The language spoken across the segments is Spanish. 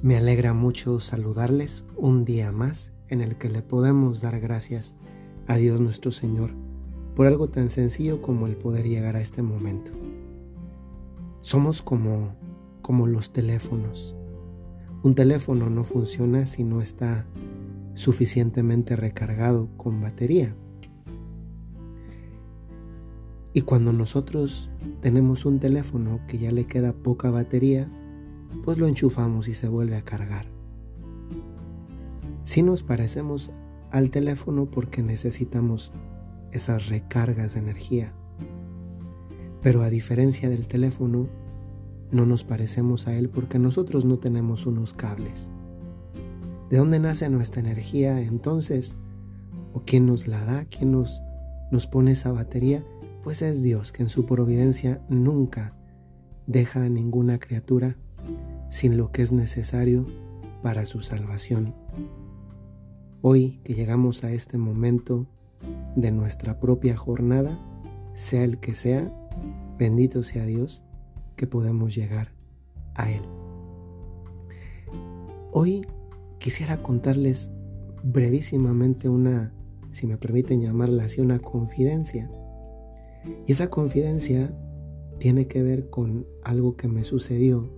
Me alegra mucho saludarles un día más en el que le podemos dar gracias a Dios nuestro Señor por algo tan sencillo como el poder llegar a este momento. Somos como, como los teléfonos. Un teléfono no funciona si no está suficientemente recargado con batería. Y cuando nosotros tenemos un teléfono que ya le queda poca batería, pues lo enchufamos y se vuelve a cargar. Si nos parecemos al teléfono porque necesitamos esas recargas de energía. Pero a diferencia del teléfono, no nos parecemos a él porque nosotros no tenemos unos cables. ¿De dónde nace nuestra energía entonces? ¿O quién nos la da? ¿Quién nos, nos pone esa batería? Pues es Dios que en su providencia nunca deja a ninguna criatura sin lo que es necesario para su salvación. Hoy que llegamos a este momento de nuestra propia jornada, sea el que sea, bendito sea Dios que podemos llegar a Él. Hoy quisiera contarles brevísimamente una, si me permiten llamarla así, una confidencia. Y esa confidencia tiene que ver con algo que me sucedió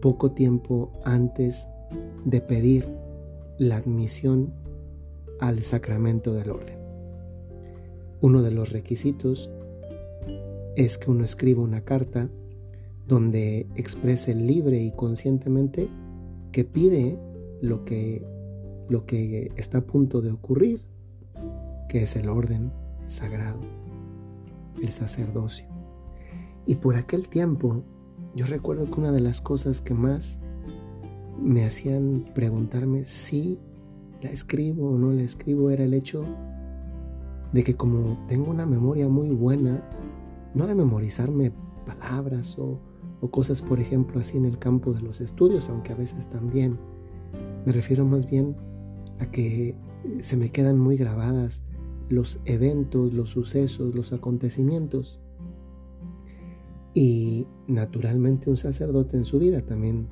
poco tiempo antes de pedir la admisión al sacramento del orden. Uno de los requisitos es que uno escriba una carta donde exprese libre y conscientemente que pide lo que, lo que está a punto de ocurrir, que es el orden sagrado, el sacerdocio. Y por aquel tiempo yo recuerdo que una de las cosas que más me hacían preguntarme si la escribo o no la escribo era el hecho de que como tengo una memoria muy buena, no de memorizarme palabras o, cosas, por ejemplo, así en el campo de los estudios, aunque a veces también, me refiero más bien a que se me quedan muy grabadas los eventos, los sucesos, los acontecimientos. Y naturalmente un sacerdote en su vida también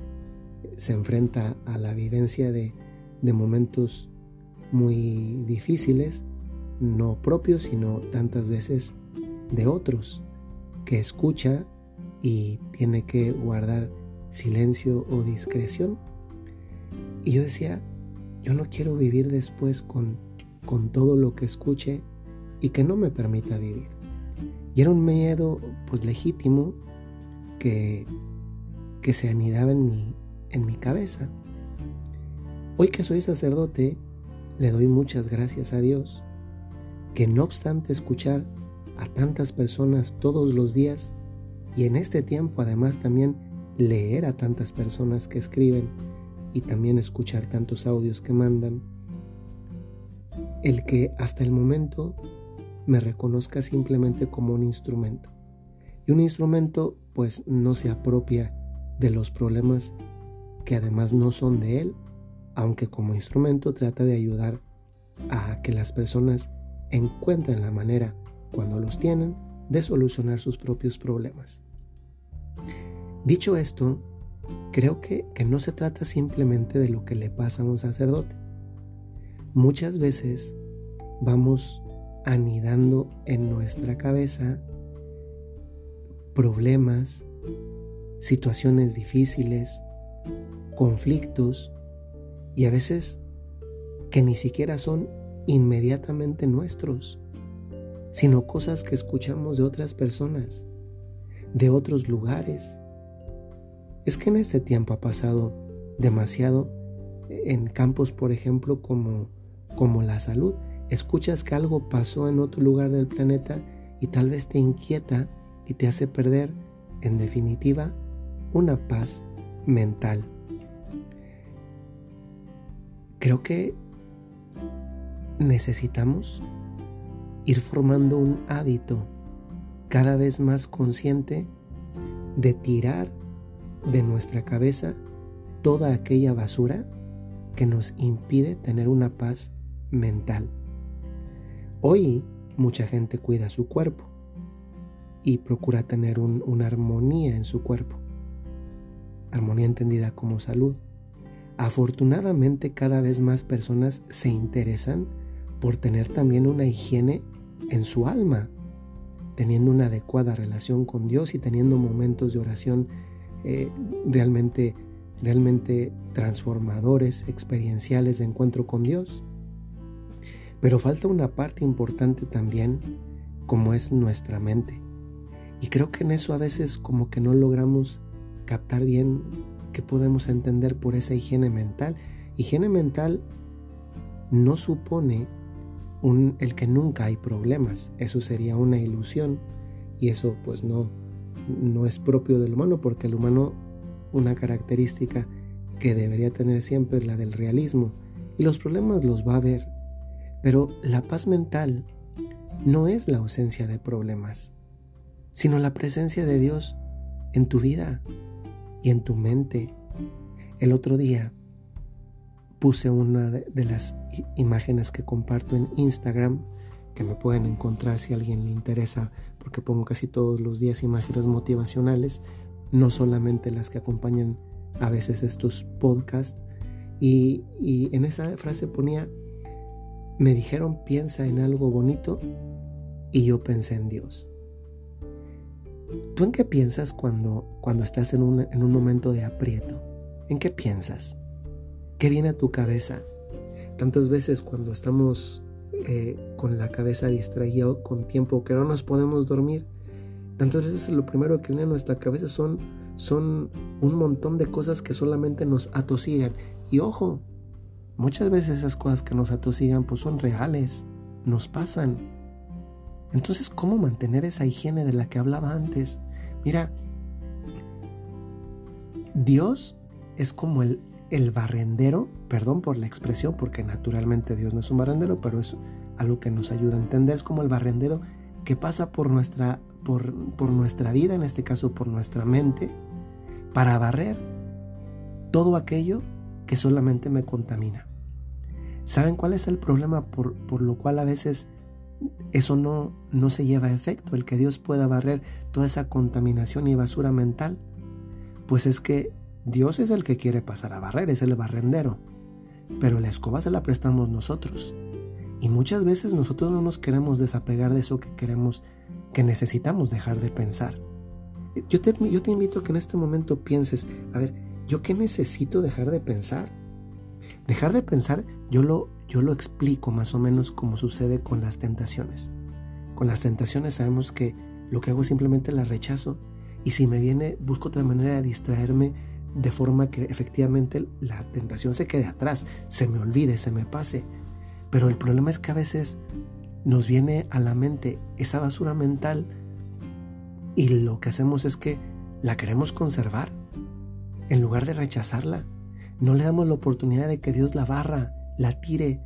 se enfrenta a la vivencia de, momentos muy difíciles, no propios, sino tantas veces de otros, que escucha y tiene que guardar silencio o discreción. Y yo decía, yo no quiero vivir después con, con todo lo que escuche y que no me permita vivir. Y era un miedo pues legítimo que, que se anidaba en mi, en mi cabeza. Hoy que soy sacerdote, le doy muchas gracias a Dios, que no obstante escuchar a tantas personas todos los días, y en este tiempo además también leer a tantas personas que escriben y también escuchar tantos audios que mandan, el que hasta el momento me reconozca simplemente como un instrumento. Y un instrumento pues no se apropia de los problemas que además no son de él, aunque como instrumento trata de ayudar a que las personas encuentren la manera, cuando los tienen, de solucionar sus propios problemas. Dicho esto, creo que, que no se trata simplemente de lo que le pasa a un sacerdote. Muchas veces vamos anidando en nuestra cabeza problemas, situaciones difíciles, conflictos y a veces que ni siquiera son inmediatamente nuestros, sino cosas que escuchamos de otras personas, de otros lugares. Es que en este tiempo ha pasado demasiado en campos, por ejemplo, como, como la salud escuchas que algo pasó en otro lugar del planeta y tal vez te inquieta y te hace perder, en definitiva, una paz mental. Creo que necesitamos ir formando un hábito cada vez más consciente de tirar de nuestra cabeza toda aquella basura que nos impide tener una paz mental. Hoy mucha gente cuida su cuerpo y procura tener una armonía en su cuerpo. Armonía entendida como salud, afortunadamente cada vez más personas se interesan por tener también una higiene en su alma, teniendo una adecuada relación con Dios y teniendo momentos de oración eh, realmente, realmente transformadores, experienciales de encuentro con Dios. Pero falta una parte importante también, como es nuestra mente. Y creo que en eso a veces como que no logramos captar bien qué podemos entender por esa higiene mental. Higiene mental no supone el que nunca hay problemas. Eso sería una ilusión y eso pues no, no es propio del humano porque el humano una característica que debería tener siempre es la del realismo y los problemas los va a ver. Pero la paz mental no es la ausencia de problemas, sino la presencia de Dios en tu vida y en tu mente. El otro día puse una de, las imágenes que comparto en Instagram, que me pueden encontrar si a alguien le interesa, porque pongo casi todos los días imágenes motivacionales, no solamente las que acompañan a veces estos podcasts. Y, y en esa frase ponía, me dijeron piensa en algo bonito y yo pensé en Dios. ¿Tú en qué piensas cuando, cuando estás en un, en un momento de aprieto? ¿En qué piensas? ¿Qué viene a tu cabeza? Tantas veces cuando estamos eh, con la cabeza distraída con tiempo que no nos podemos dormir, tantas veces lo primero que viene a nuestra cabeza son, son un montón de cosas que solamente nos atosigan. Y ojo, muchas veces esas cosas que nos atosigan pues son reales, nos pasan. Entonces, ¿cómo mantener esa higiene de la que hablaba antes? Mira, Dios es como el el barrendero, perdón por la expresión, porque naturalmente Dios no es un barrendero, pero es algo que nos ayuda a entender, es como el barrendero que pasa por nuestra, por, por nuestra vida, en este caso por nuestra mente, para barrer todo aquello que solamente me contamina. ¿Saben cuál es el problema por, por lo cual a veces eso no, no se lleva a efecto, el que Dios pueda barrer toda esa contaminación y basura mental? Pues es que Dios es el que quiere pasar a barrer, es el barrendero. Pero la escoba se la prestamos nosotros. Y muchas veces nosotros no nos queremos desapegar de eso que queremos, que necesitamos dejar de pensar. Yo te, yo te invito a que en este momento pienses, a ver, ¿yo qué necesito dejar de pensar? Dejar de pensar, yo lo, yo lo explico más o menos como sucede con las tentaciones. Con las tentaciones sabemos que lo que hago es simplemente la rechazo y si me viene, busco otra manera de distraerme de forma que efectivamente la tentación se quede atrás, se me olvide, se me pase. Pero el problema es que a veces nos viene a la mente esa basura mental y lo que hacemos es que la queremos conservar en lugar de rechazarla. No le damos la oportunidad de que Dios la barra, la tire.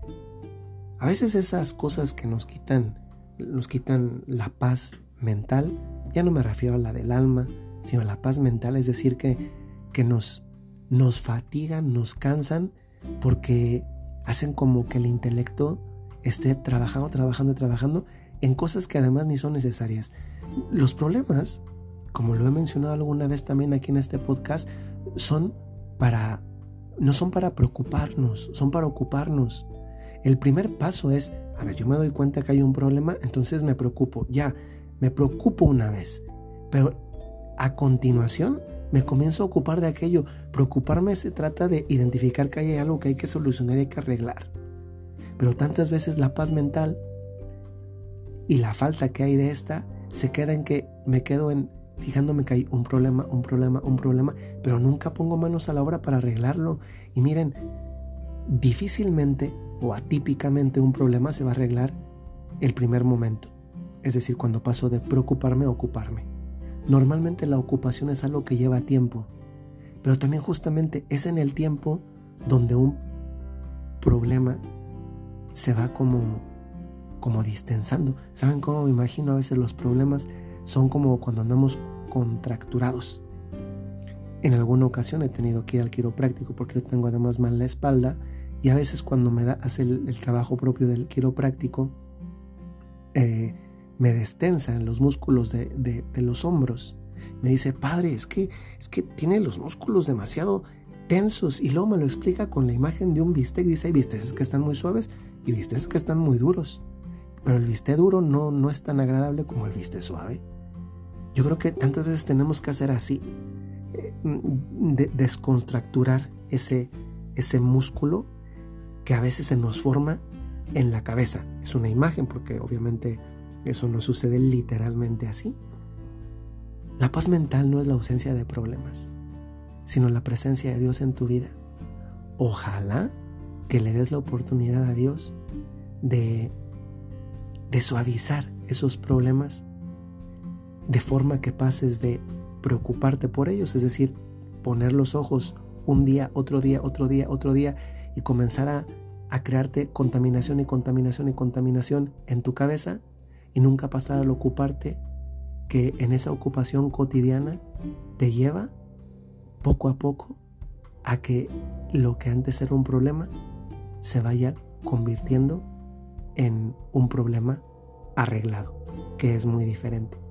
A veces esas cosas que nos quitan, nos quitan la paz mental, ya no me refiero a la del alma, sino a la paz mental, es decir, que que nos, nos fatigan, nos cansan, porque hacen como que el intelecto esté trabajando, trabajando, trabajando en cosas que además ni son necesarias. Los problemas, como lo he mencionado alguna vez también aquí en este podcast, son para no son para preocuparnos, son para ocuparnos. El primer paso es, a ver, yo me doy cuenta que hay un problema, entonces me preocupo. Ya, me preocupo una vez, pero a continuación me comienzo a ocupar de aquello. Preocuparme se trata de identificar que hay algo que hay que solucionar y hay que arreglar. Pero tantas veces la paz mental y la falta que hay de esta se queda en que me quedo en fijándome que hay un problema, un problema, un problema, pero nunca pongo manos a la obra para arreglarlo. Y miren, difícilmente o atípicamente un problema se va a arreglar el primer momento. Es decir, cuando paso de preocuparme a ocuparme. Normalmente la ocupación es algo que lleva tiempo, pero también justamente es en el tiempo donde un problema se va como, como distensando. ¿Saben cómo me imagino a veces los problemas? Son como cuando andamos contracturados. En alguna ocasión he tenido que ir al quiropráctico porque yo tengo además mal la espalda y a veces cuando me da, hace el, trabajo propio del quiropráctico, eh, me destensa en los músculos de, los hombros. Me dice, padre, es que, es que tiene los músculos demasiado tensos y luego me lo explica con la imagen de un bistec. Dice, hay bisteces que están muy suaves y bisteces que están muy duros. Pero el bistec duro no, no es tan agradable como el bistec suave. Yo creo que tantas veces tenemos que hacer así, eh, de, descontracturar ese, ese músculo que a veces se nos forma en la cabeza. Es una imagen porque obviamente eso no sucede literalmente así. La paz mental no es la ausencia de problemas, sino la presencia de Dios en tu vida. Ojalá que le des la oportunidad a Dios de, de suavizar esos problemas de forma que pases de preocuparte por ellos, es decir, poner los ojos un día, otro día, otro día, otro día y comenzar a, a crearte contaminación y contaminación y contaminación en tu cabeza y nunca pasar al ocuparte que en esa ocupación cotidiana te lleva poco a poco a que lo que antes era un problema se vaya convirtiendo en un problema arreglado, que es muy diferente.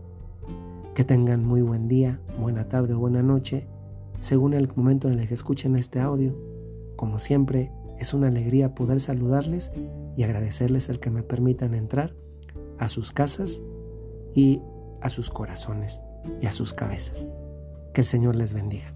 Que tengan muy buen día, buena tarde o buena noche, según el momento en el que escuchen este audio. Como siempre, es una alegría poder saludarles y agradecerles el que me permitan entrar a sus casas y a sus corazones y a sus cabezas. Que el Señor les bendiga.